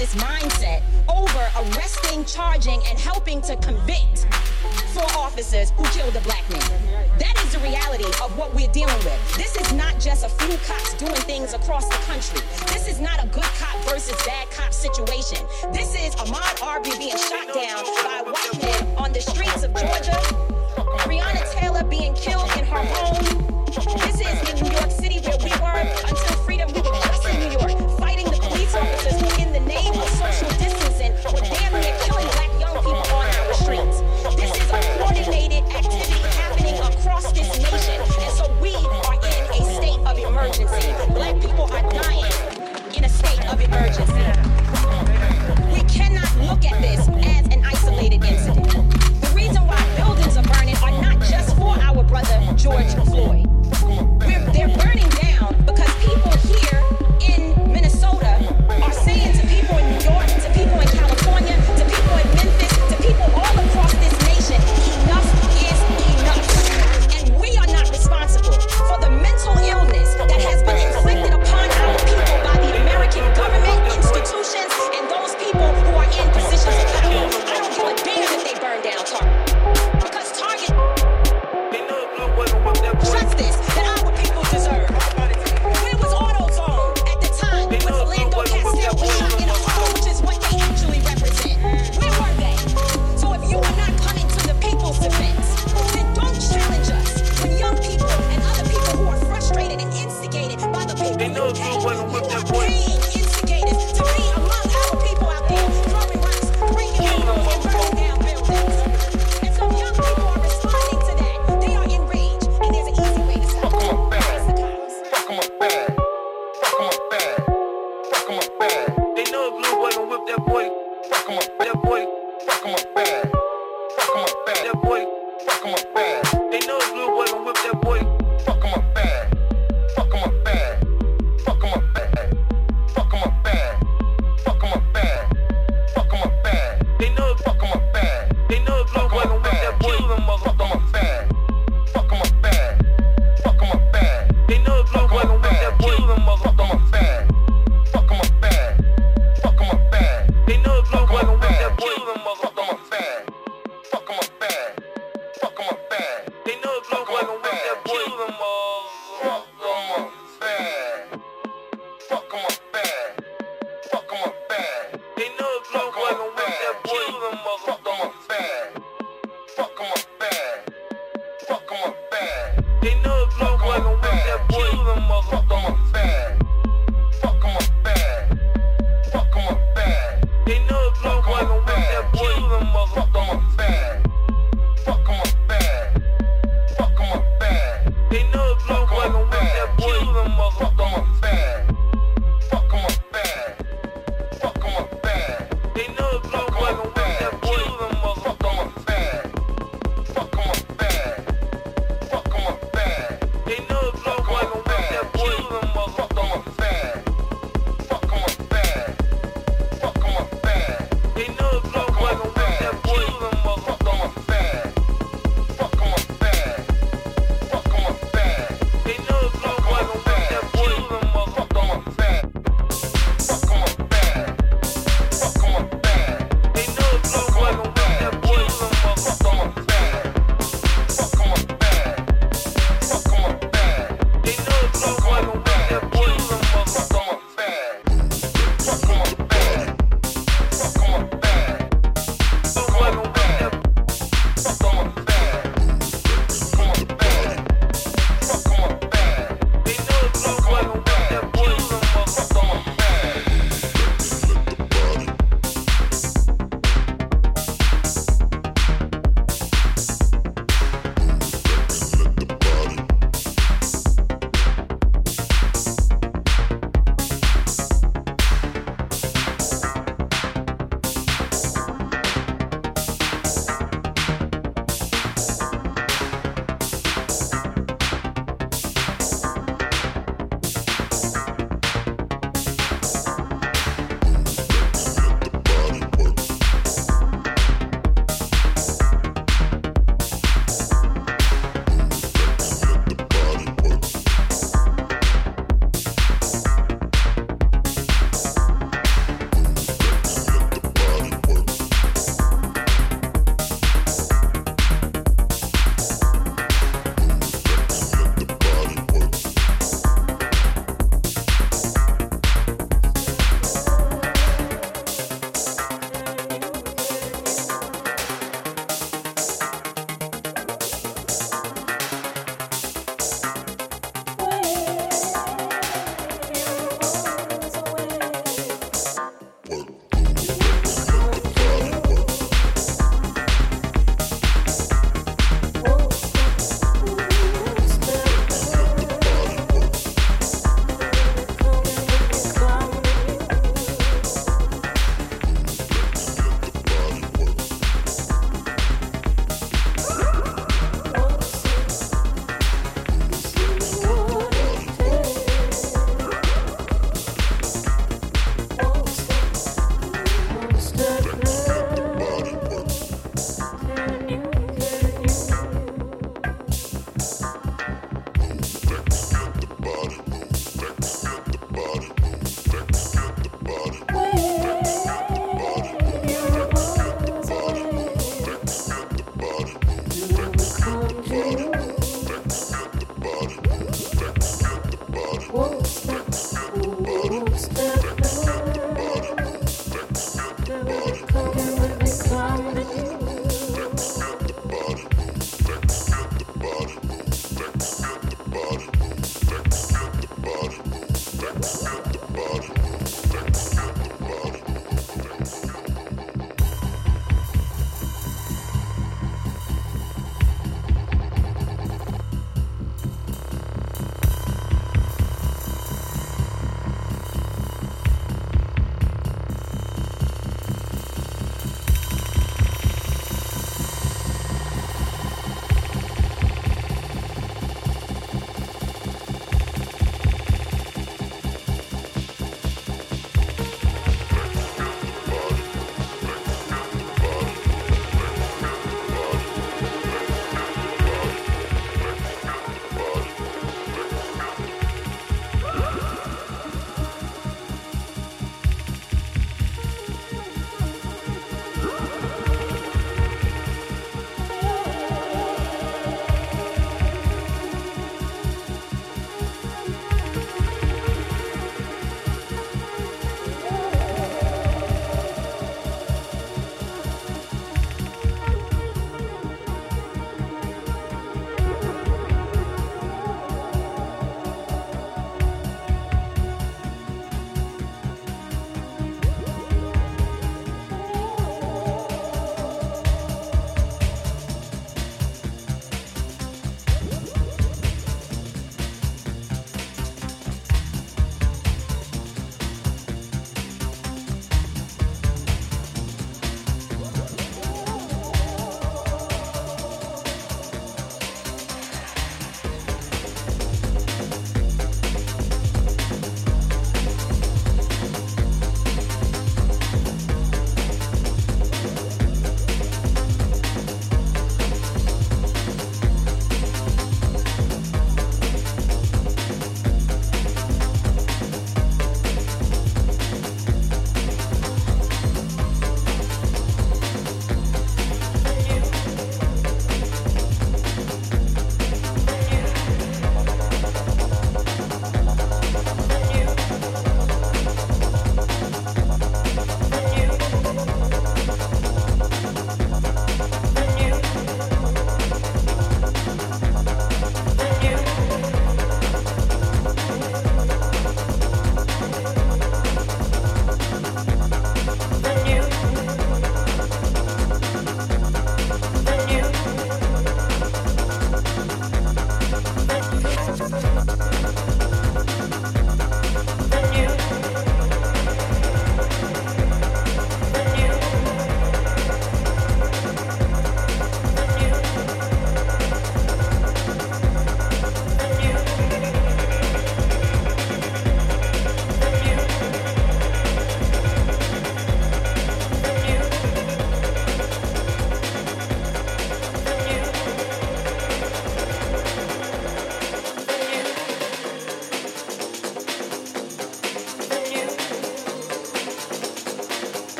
mindset over arresting, charging, and helping to convict four officers who killed a black man. That is the reality of what we're dealing with. This is not just a few cops doing things across the country. This is not a good cop versus bad cop situation. This is Ahmaud Arbery being shot down by white men on the streets of Georgia. Breonna Taylor being killed in her home. This is in New York City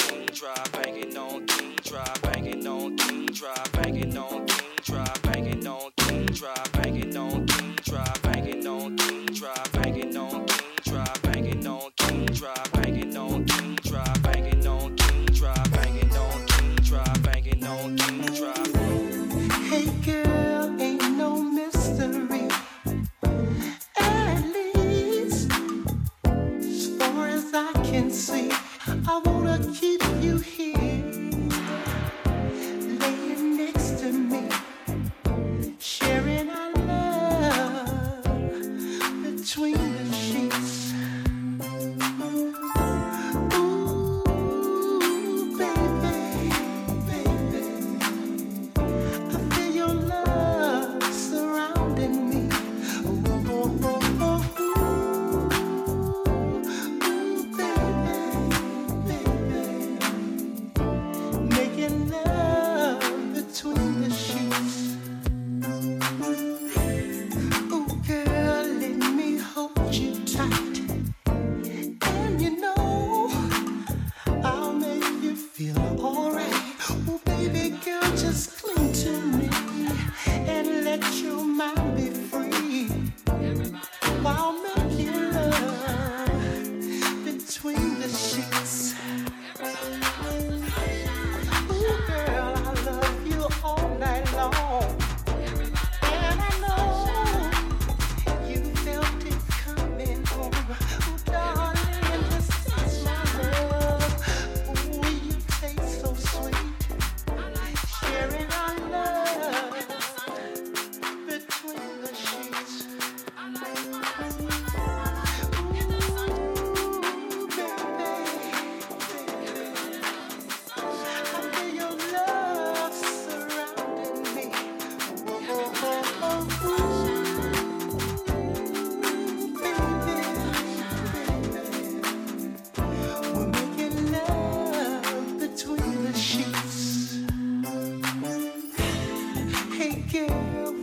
on King Drive, banging on King Drive, banging on King Drive, banging on. King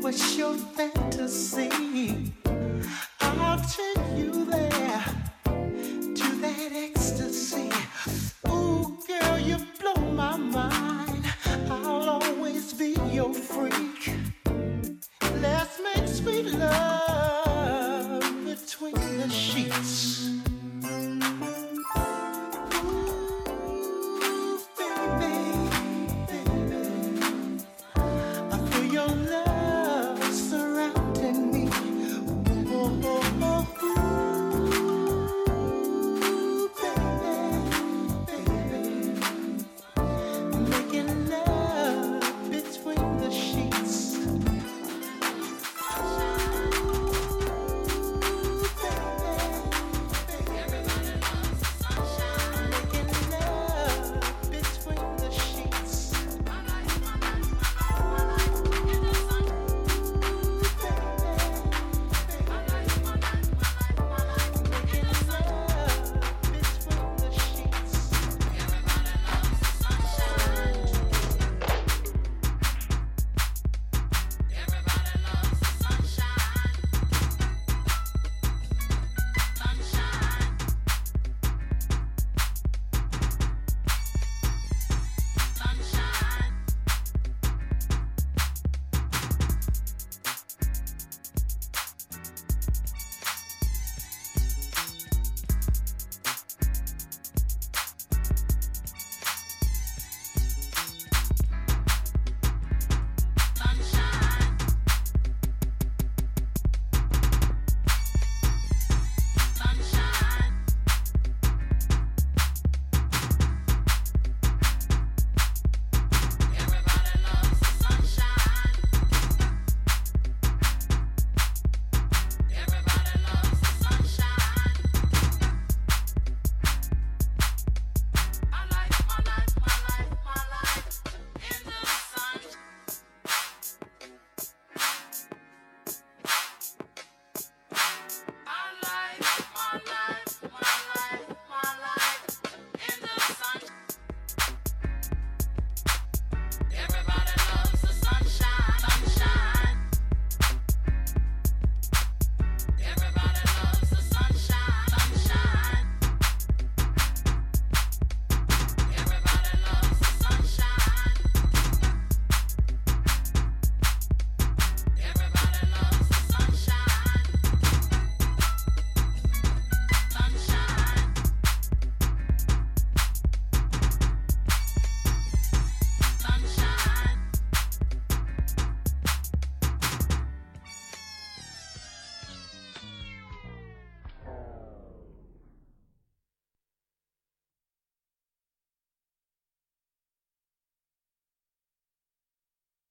what's your fantasy?